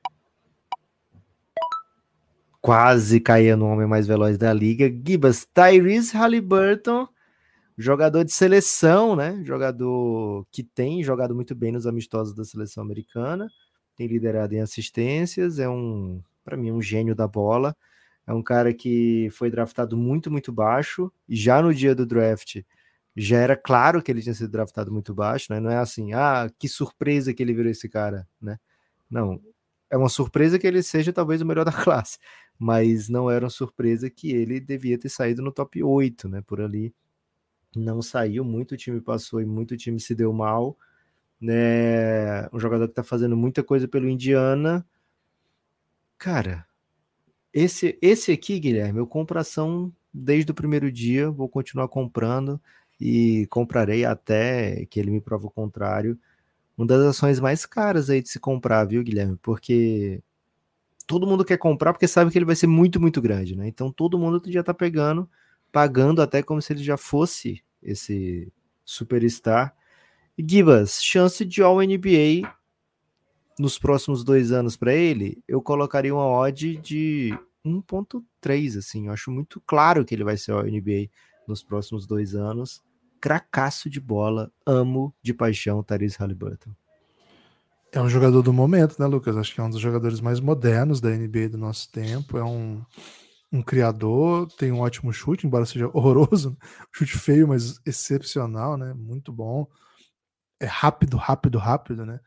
Quase caía no homem mais veloz da liga. Gibas, Tyrese Halliburton, jogador de seleção, né? Jogador que tem jogado muito bem nos amistosos da seleção americana, tem liderado em assistências, é um, para mim, um gênio da bola. É um cara que foi draftado muito, muito baixo, e já no dia do draft já era claro que ele tinha sido draftado muito baixo, né? Não é assim, ah, que surpresa que ele virou esse cara, né? Não, é uma surpresa que ele seja talvez o melhor [laughs] da classe, mas não era uma surpresa que ele devia ter saído no top 8, né? Por ali. Não saiu, muito time passou e muito time se deu mal. Né? Um jogador que tá fazendo muita coisa pelo Indiana. Cara, esse, esse aqui, Guilherme, eu compro ação desde o primeiro dia, vou continuar comprando e comprarei até que ele me prova o contrário. Uma das ações mais caras aí de se comprar, viu, Guilherme? Porque todo mundo quer comprar porque sabe que ele vai ser muito, muito grande, né? Então todo mundo já tá pegando, pagando até como se ele já fosse esse superstar. E Gibas, chance de All NBA nos próximos dois anos para ele, eu colocaria uma odd de 1.3, assim. Eu acho muito claro que ele vai ser All NBA nos próximos dois anos. Cracaço de bola, amo de paixão Tyrese Halliburton. É um jogador do momento, né, Lucas? Acho que é um dos jogadores mais modernos da NBA do nosso tempo. É um, um criador, tem um ótimo chute, embora seja [laughs] horroroso. Chute feio, mas excepcional, né? Muito bom. É rápido, rápido, rápido, né?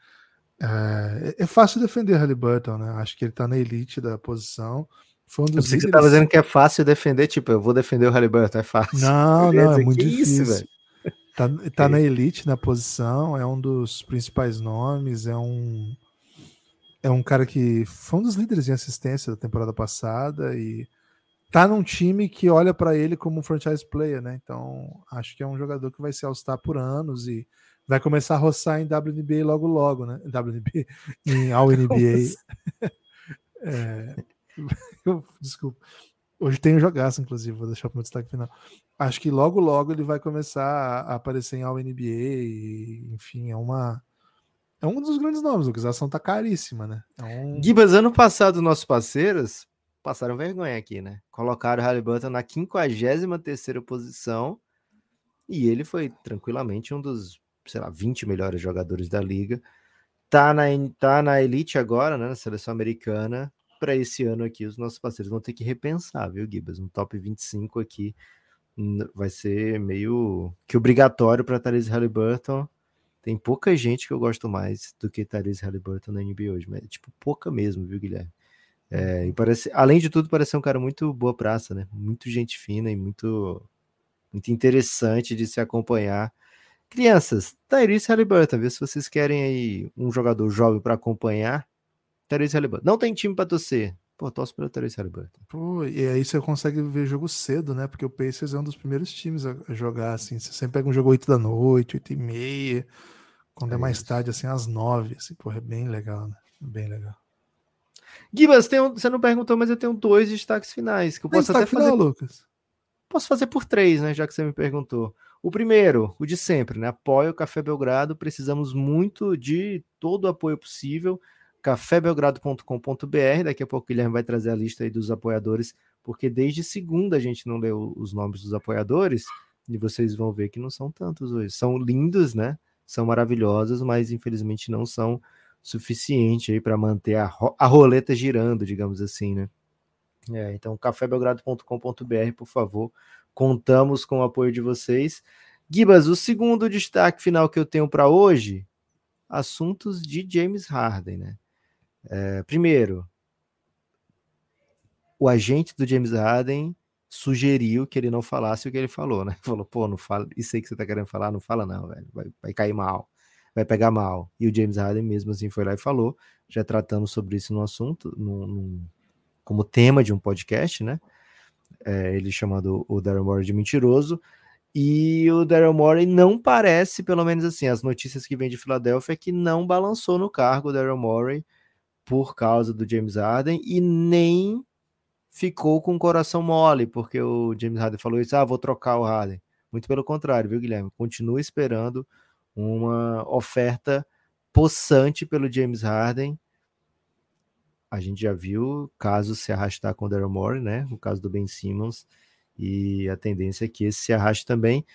É, é fácil defender Halliburton, né? Acho que ele tá na elite da posição. Foi um Eu dos pensei que você líderes- tava dizendo que é fácil defender, tipo, eu vou defender o Halliburton, é fácil. Não, [laughs] Beleza, não, é muito que difícil. isso, velho? Tá, tá [laughs] na elite na posição, é um dos principais nomes, é um é um cara que foi um dos líderes em assistência da temporada passada e tá num time que olha para ele como um franchise player, né? Então, acho que é um jogador que vai se all-star por anos e vai começar a roçar em WNBA logo logo, né? [laughs] WNBA em All NBA. [laughs] É, eu- desculpa. Hoje tem um jogaço, inclusive, vou deixar para o meu destaque final. Acho que logo, logo ele vai começar a aparecer em All NBA e, enfim, é uma. É um dos grandes nomes, Lucas. A ação tá caríssima, né? É um... Gibas, ano passado, nossos parceiros passaram vergonha aqui, né? Colocaram o Halliburton na 53ª posição e ele foi tranquilamente um dos, sei lá, 20 melhores jogadores da liga. Tá na, tá na elite agora, né, na seleção americana. Para esse ano aqui, os nossos parceiros vão ter que repensar, viu, Gibas? Um top 25 aqui vai ser meio que obrigatório para Therese Halliburton. Tem pouca gente que eu gosto mais do que Therese Halliburton na NBA hoje, mas tipo pouca mesmo, viu, Guilherme? É, e parece, além de tudo, parece ser um cara muito boa praça, né? Muito gente fina e muito, muito interessante de se acompanhar. Crianças, Tyrese Halliburton, vê se vocês querem aí um jogador jovem para acompanhar. Tyrese Halliburton. Não tem time para torcer. Pô, torce para Tyrese Halliburton. Pô, e aí você consegue ver jogo cedo, né? Porque o Pacers é um dos primeiros times a jogar, assim. Você sempre pega um jogo 8 da noite, 8 e meia. Quando é, É mais tarde, assim, às 9. Assim, porra, é bem legal, né? Bem legal. Gibas, tem um- você não perguntou, mas eu tenho dois destaques finais que eu posso até fazer final, Lucas. Posso fazer por três, né? Já que você me perguntou. O primeiro, o de sempre, né? Apoia o Café Belgrado. Precisamos muito de todo o apoio possível. cafébelgrado.com.br. Daqui a pouco o Guilherme vai trazer a lista aí dos apoiadores, porque desde segunda a gente não leu os nomes dos apoiadores e vocês vão ver que não são tantos hoje. São lindos, né? São maravilhosos, mas infelizmente não são suficiente aí para manter a, ro a roleta girando, digamos assim, né? É, então, cafébelgrado.com.br, por favor. Contamos com o apoio de vocês. Gibas, o segundo destaque final que eu tenho para hoje, assuntos de James Harden, né? É, primeiro, o agente do James Harden sugeriu que ele não falasse o que ele falou, né? [laughs] Falou, pô, não fala, isso aí que você tá querendo falar, não fala não, velho, vai, vai cair mal, vai pegar mal. E o James Harden mesmo assim foi lá e falou, já tratando sobre isso no assunto, no, no, como tema de um podcast, né? É, ele chamando o Daryl Morey de mentiroso, e o Daryl Morey não parece, pelo menos assim, as notícias que vêm de Filadélfia, é que não balançou no cargo o Daryl Morey por causa do James Harden e nem ficou com o coração mole, porque o James Harden falou isso, ah, vou trocar o Harden. Muito pelo contrário, viu, Guilherme? Continua esperando uma oferta possante pelo James Harden. A gente já viu casos se arrastar com o Daryl Morey, né? O caso do Ben Simmons. E a tendência é que esse se arraste também.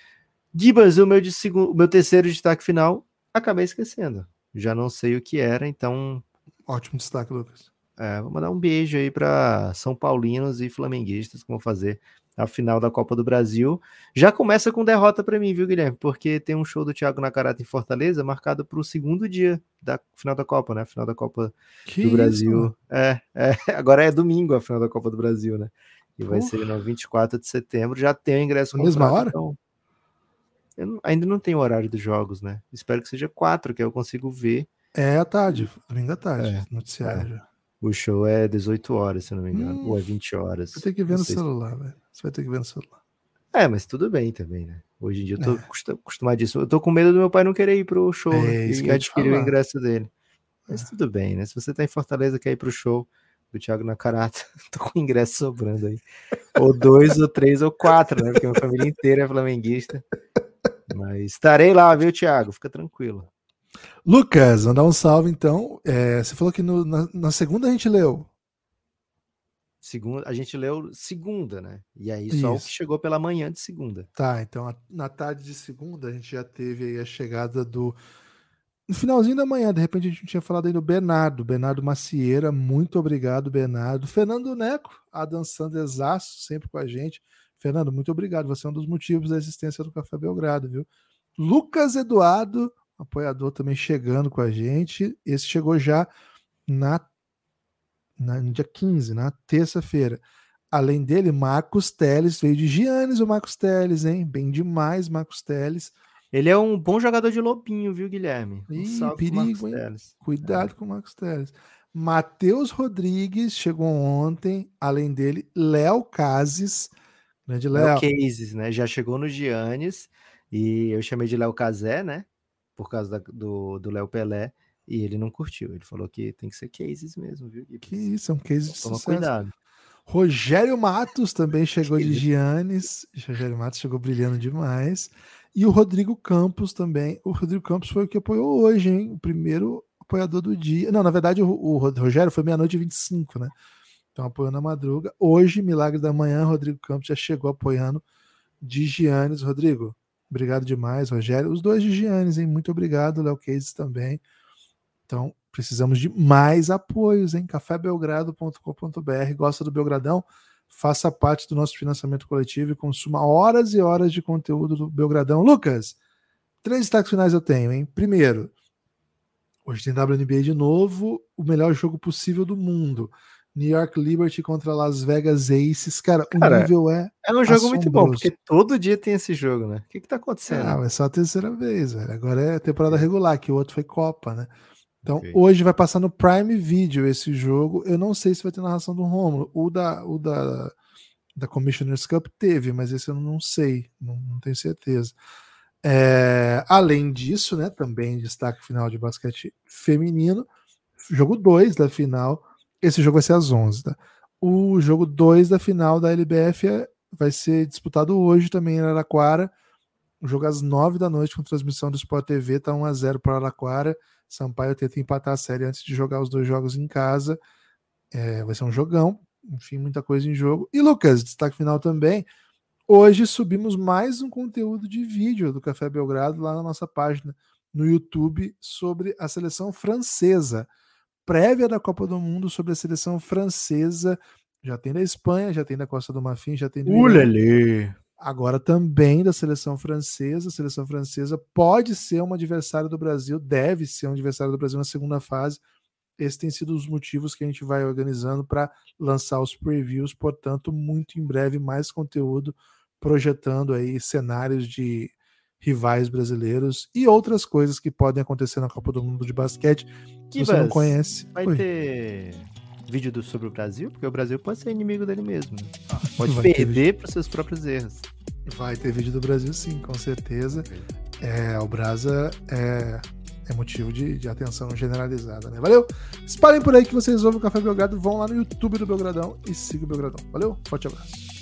Gibas, o meu, de segundo, o meu terceiro destaque final, acabei esquecendo. Já não sei o que era, então. Ótimo destaque, Lucas. É, vou mandar um beijo aí para São Paulinos e flamenguistas que vão fazer a final da Copa do Brasil. Já começa com derrota para mim, viu, Guilherme? Porque tem um show do Thiago Nacarata em Fortaleza marcado para o segundo dia da final da Copa, né? Final da Copa que do isso, Brasil. Mano? É, é, [laughs] agora é domingo a final da Copa do Brasil, né? E vai ser no 24 de setembro. Já tem o ingresso Na mesma hora? Então... Eu não, ainda não tenho o horário dos jogos, né? Espero que seja quatro, que eu consigo ver. É à tarde, domingo à tarde, é, noticiário. É. O show é 18 horas, se não me engano. Hum, ou é 20 horas. Você tem que ver no celular, velho. Você vai ter que ver no celular. É, mas tudo bem também, né? Hoje em dia eu tô é. acostumadíssimo. Eu tô com medo do meu pai não querer ir pro show é, e adquirir o ingresso dele. Mas é. tudo bem, né? Se você tá em Fortaleza quer ir pro show do Thiago Nacarata, [laughs] tô com ingresso sobrando aí. ou dois, ou três, ou quatro, né? Porque minha família inteira é flamenguista. Mas estarei lá, viu, Thiago? Fica tranquilo. Lucas, mandar um salve então. É, você falou que no, na, na, segunda a gente leu. Segunda, a gente leu segunda, né? E aí só Isso. o que chegou pela manhã de segunda. Tá, então a, na tarde de segunda a gente já teve aí a chegada do. No finalzinho da manhã, de repente a gente tinha falado aí do Bernardo, Bernardo Macieira, muito obrigado, Bernardo. Fernando Neco, Adam Sanders Aço, sempre com a gente. Fernando, muito obrigado. Você é um dos motivos da existência do Café Belgrado, viu? Lucas Eduardo, apoiador também chegando com a gente. Esse chegou já na, na no dia 15, na terça-feira. Além dele, Marcos Teles veio de Giannis, o Marcos Teles, hein? Bem demais, Marcos Teles. Ele é um bom jogador de lobinho, viu, Guilherme? Um Ih, perigo. Cuidado é. com o Marcos Teles. Matheus Rodrigues chegou ontem, além dele, Léo Cases, grande Léo. Cases, né? Já chegou no Giannis e eu chamei de Léo Casé, né? Por causa da, do Léo Pelé, e ele não curtiu. Ele falou que tem que ser cases mesmo, viu? Que isso, é um case de Toma sucesso. cuidado. Rogério Matos também [laughs] chegou de Giannis. Rogério Matos chegou brilhando demais. E o Rodrigo Campos também. O Rodrigo Campos foi o que apoiou hoje, hein? O primeiro apoiador do dia. Não, na verdade, o, o Rogério foi meia-noite e 25, né? Então apoiou na madruga. Hoje, Milagre da Manhã, Rodrigo Campos já chegou apoiando de Giannis. Rodrigo, Obrigado demais, Rogério. Os dois de Giannis, hein? Muito obrigado, Léo Cases também. Então, precisamos de mais apoios, hein? cafébelgrado.com.br. Gosta do Belgradão? Faça parte do nosso financiamento coletivo e consuma horas e horas de conteúdo do Belgradão. Lucas, três destaques finais eu tenho, hein? Primeiro, hoje tem WNBA de novo, o melhor jogo possível do mundo. New York Liberty contra Las Vegas Aces. Cara, cara o nível é. É um jogo assombroso. muito bom, porque todo dia tem esse jogo, né? O que, que tá acontecendo? Ah, é só a terceira vez, velho. Agora é temporada regular, que o outro foi Copa, né? Então, okay. hoje vai passar no Prime Video esse jogo. Eu não sei se vai ter narração do Romulo. O da, o da, da Commissioner's Cup teve, mas esse eu não sei, não, não tenho certeza. É, além disso, né, também destaque final de basquete feminino, jogo 2 da final esse jogo vai ser às 11, tá? O jogo 2 da final da LBF é, vai ser disputado hoje também em Araraquara. O jogo às 9 da noite com transmissão do Sport TV, tá 1 a 0 para Araquara. Sampaio tenta empatar a série antes de jogar os dois jogos em casa. É, vai ser um jogão. Enfim, muita coisa em jogo. E Lucas, destaque final também. Hoje subimos mais um conteúdo de vídeo do Café Belgrado lá na nossa página no YouTube sobre a seleção francesa. Prévia da Copa do Mundo sobre a seleção francesa. Já tem da Espanha, já tem da Costa do Marfim, já tem do Ulele. Agora também da seleção francesa. A seleção francesa pode ser um adversário do Brasil, deve ser um adversário do Brasil na segunda fase. Esses têm sido os motivos que a gente vai organizando para lançar os previews. Portanto, muito em breve mais conteúdo projetando aí cenários de rivais brasileiros e outras coisas que podem acontecer na Copa do Mundo de basquete. Se você não conhece, vai Oi. ter vídeo do, sobre o Brasil, porque o Brasil pode ser inimigo dele mesmo. né? Pode perder para seus próprios erros. vai ter vídeo do Brasil, sim, com certeza. É, o Brasa é, é motivo de, de atenção generalizada, né? Valeu? Espalhem por aí que vocês ouvem o Café Belgrado, vão lá no YouTube do Belgradão e sigam o Belgradão. Valeu? Forte abraço.